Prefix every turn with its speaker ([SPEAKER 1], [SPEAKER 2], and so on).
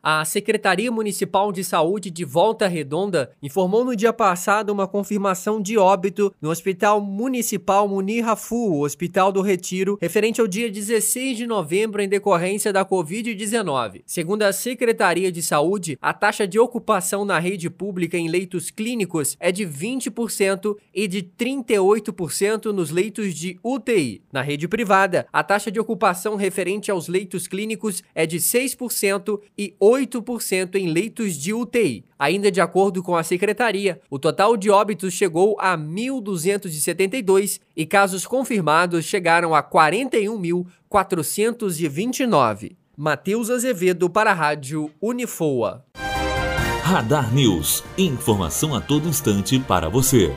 [SPEAKER 1] A Secretaria Municipal de Saúde de Volta Redonda informou no dia passado uma confirmação de óbito no Hospital Municipal Munir Rafu, Hospital do Retiro, referente ao dia 16 de novembro em decorrência da Covid-19. Segundo a Secretaria de Saúde, a taxa de ocupação na rede pública em leitos clínicos é de 20% e de 38% nos leitos de UTI. Na rede privada, a taxa de ocupação referente aos leitos clínicos é de 6% e 8% 8% em leitos de UTI. Ainda de acordo com a secretaria, o total de óbitos chegou a 1.272 e casos confirmados chegaram a 41.429. Matheus Azevedo para a Rádio Unifoa.
[SPEAKER 2] Radar News. Informação a todo instante para você.